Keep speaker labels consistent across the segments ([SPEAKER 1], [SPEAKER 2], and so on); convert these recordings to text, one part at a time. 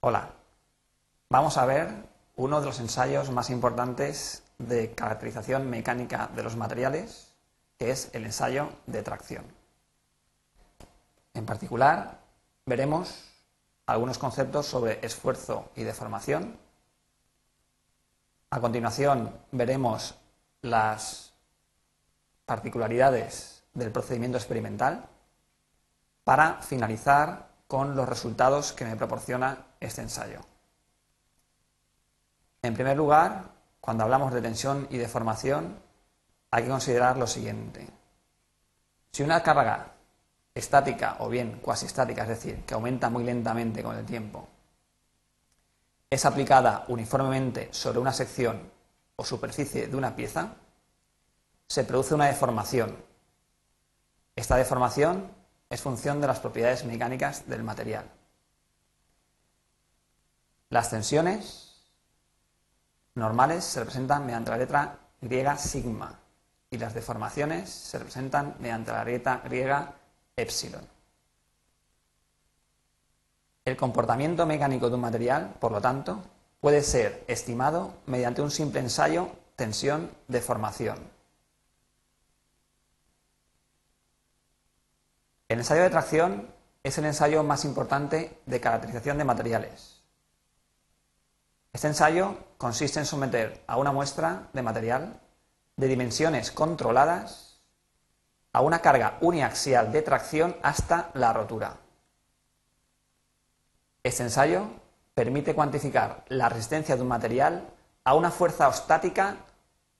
[SPEAKER 1] Hola, vamos a ver uno de los ensayos más importantes de caracterización mecánica de los materiales, que es el ensayo de tracción. En particular, veremos algunos conceptos sobre esfuerzo y deformación. A continuación, veremos las particularidades del procedimiento experimental para finalizar con los resultados que me proporciona este ensayo. En primer lugar, cuando hablamos de tensión y deformación, hay que considerar lo siguiente. Si una carga estática o bien cuasi estática, es decir, que aumenta muy lentamente con el tiempo, es aplicada uniformemente sobre una sección o superficie de una pieza, se produce una deformación. Esta deformación es función de las propiedades mecánicas del material. Las tensiones normales se representan mediante la letra griega sigma y las deformaciones se representan mediante la letra griega epsilon. El comportamiento mecánico de un material, por lo tanto, puede ser estimado mediante un simple ensayo tensión-deformación El ensayo de tracción es el ensayo más importante de caracterización de materiales. Este ensayo consiste en someter a una muestra de material de dimensiones controladas a una carga uniaxial de tracción hasta la rotura. Este ensayo permite cuantificar la resistencia de un material a una fuerza ostática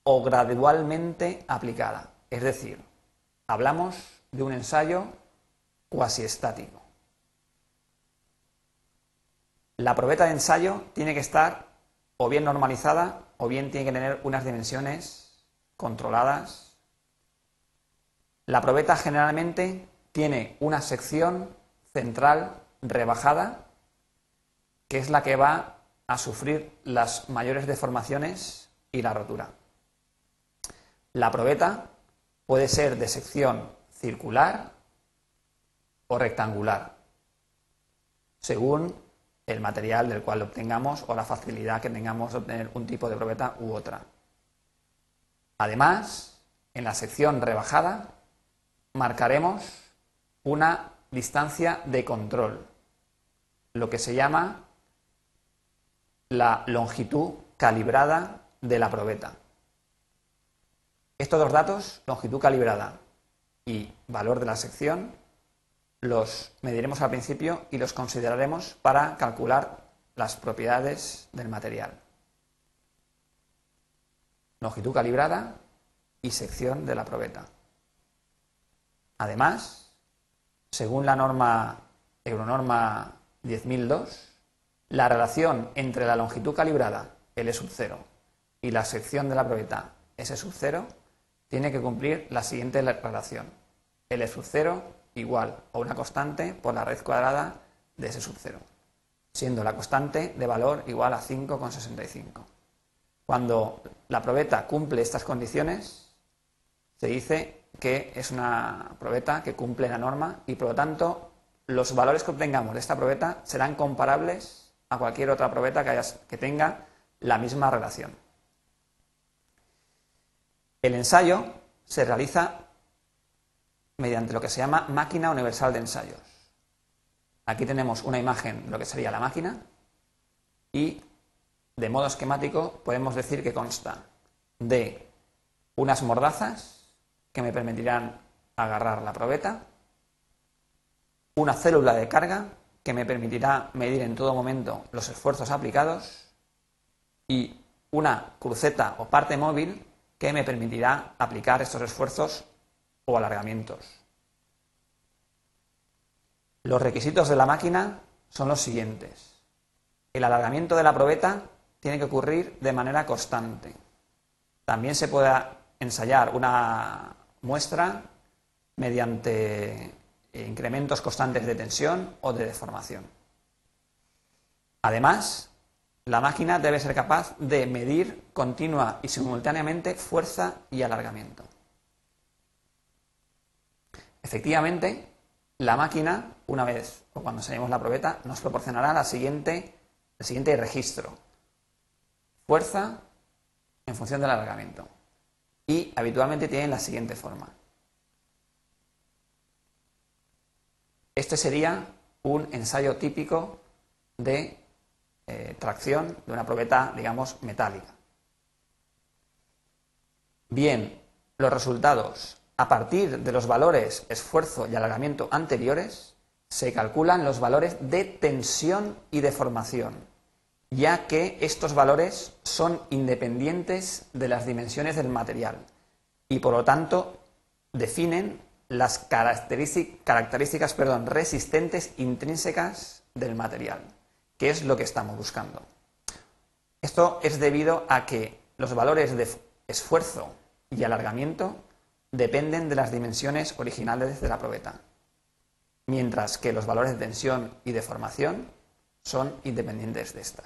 [SPEAKER 1] o gradualmente aplicada. Es decir, hablamos de un ensayo cuasi estático. La probeta de ensayo tiene que estar o bien normalizada o bien tiene que tener unas dimensiones controladas. La probeta generalmente tiene una sección central rebajada, que es la que va a sufrir las mayores deformaciones y la rotura. La probeta puede ser de sección circular o rectangular, según el material del cual obtengamos o la facilidad que tengamos de obtener un tipo de probeta u otra. Además, en la sección rebajada marcaremos una distancia de control, lo que se llama la longitud calibrada de la probeta. Estos dos datos, longitud calibrada y valor de la sección, los mediremos al principio y los consideraremos para calcular las propiedades del material. Longitud calibrada y sección de la probeta. Además, según la norma Euronorma 10002, la relación entre la longitud calibrada, L sub 0, y la sección de la probeta, S sub 0, tiene que cumplir la siguiente relación. L sub 0 igual a una constante por la raíz cuadrada de ese sub 0, siendo la constante de valor igual a 5,65. Cuando la probeta cumple estas condiciones, se dice que es una probeta que cumple la norma y por lo tanto los valores que obtengamos de esta probeta serán comparables a cualquier otra probeta que tenga la misma relación. El ensayo se realiza mediante lo que se llama máquina universal de ensayos. Aquí tenemos una imagen de lo que sería la máquina y de modo esquemático podemos decir que consta de unas mordazas que me permitirán agarrar la probeta, una célula de carga que me permitirá medir en todo momento los esfuerzos aplicados y una cruceta o parte móvil que me permitirá aplicar estos esfuerzos o alargamientos. Los requisitos de la máquina son los siguientes. El alargamiento de la probeta tiene que ocurrir de manera constante. También se puede ensayar una muestra mediante incrementos constantes de tensión o de deformación. Además, la máquina debe ser capaz de medir continua y simultáneamente fuerza y alargamiento. Efectivamente, la máquina, una vez o cuando enseñemos la probeta, nos proporcionará la siguiente el siguiente registro. Fuerza en función del alargamiento. Y habitualmente tienen la siguiente forma. Este sería un ensayo típico de eh, tracción de una probeta, digamos, metálica. Bien, los resultados a partir de los valores esfuerzo y alargamiento anteriores se calculan los valores de tensión y deformación, ya que estos valores son independientes de las dimensiones del material y por lo tanto definen las características resistentes intrínsecas del material, que es lo que estamos buscando. Esto es debido a que los valores de esfuerzo y alargamiento dependen de las dimensiones originales de la probeta, mientras que los valores de tensión y deformación son independientes de esta.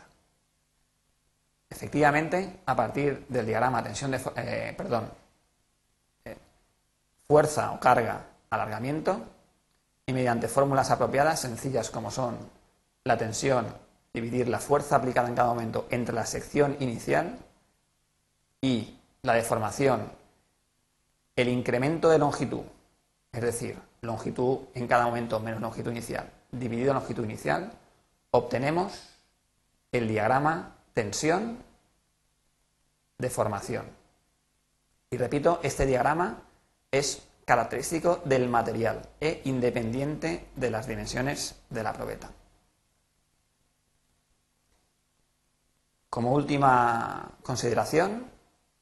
[SPEAKER 1] Efectivamente, a partir del diagrama tensión de, eh, perdón, eh, fuerza o carga, alargamiento, y mediante fórmulas apropiadas sencillas como son la tensión, dividir la fuerza aplicada en cada momento entre la sección inicial y la deformación, el incremento de longitud, es decir, longitud en cada momento menos longitud inicial, dividido en longitud inicial, obtenemos el diagrama tensión deformación. Y repito, este diagrama es característico del material e independiente de las dimensiones de la probeta. Como última consideración,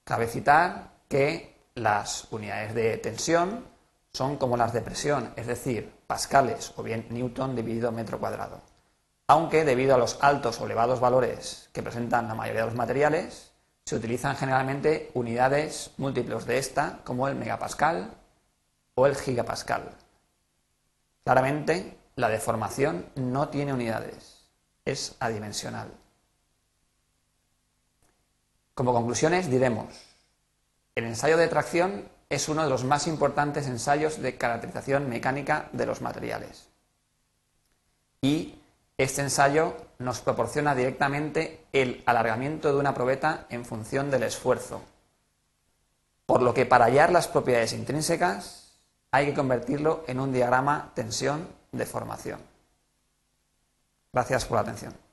[SPEAKER 1] Cabe citar que las unidades de tensión son como las de presión, es decir, pascales o bien newton dividido metro cuadrado. Aunque debido a los altos o elevados valores que presentan la mayoría de los materiales, se utilizan generalmente unidades múltiplos de esta, como el megapascal o el gigapascal. Claramente, la deformación no tiene unidades, es adimensional. Como conclusiones diremos, el ensayo de tracción es uno de los más importantes ensayos de caracterización mecánica de los materiales. Y este ensayo nos proporciona directamente el alargamiento de una probeta en función del esfuerzo. Por lo que para hallar las propiedades intrínsecas hay que convertirlo en un diagrama tensión-deformación. Gracias por la atención.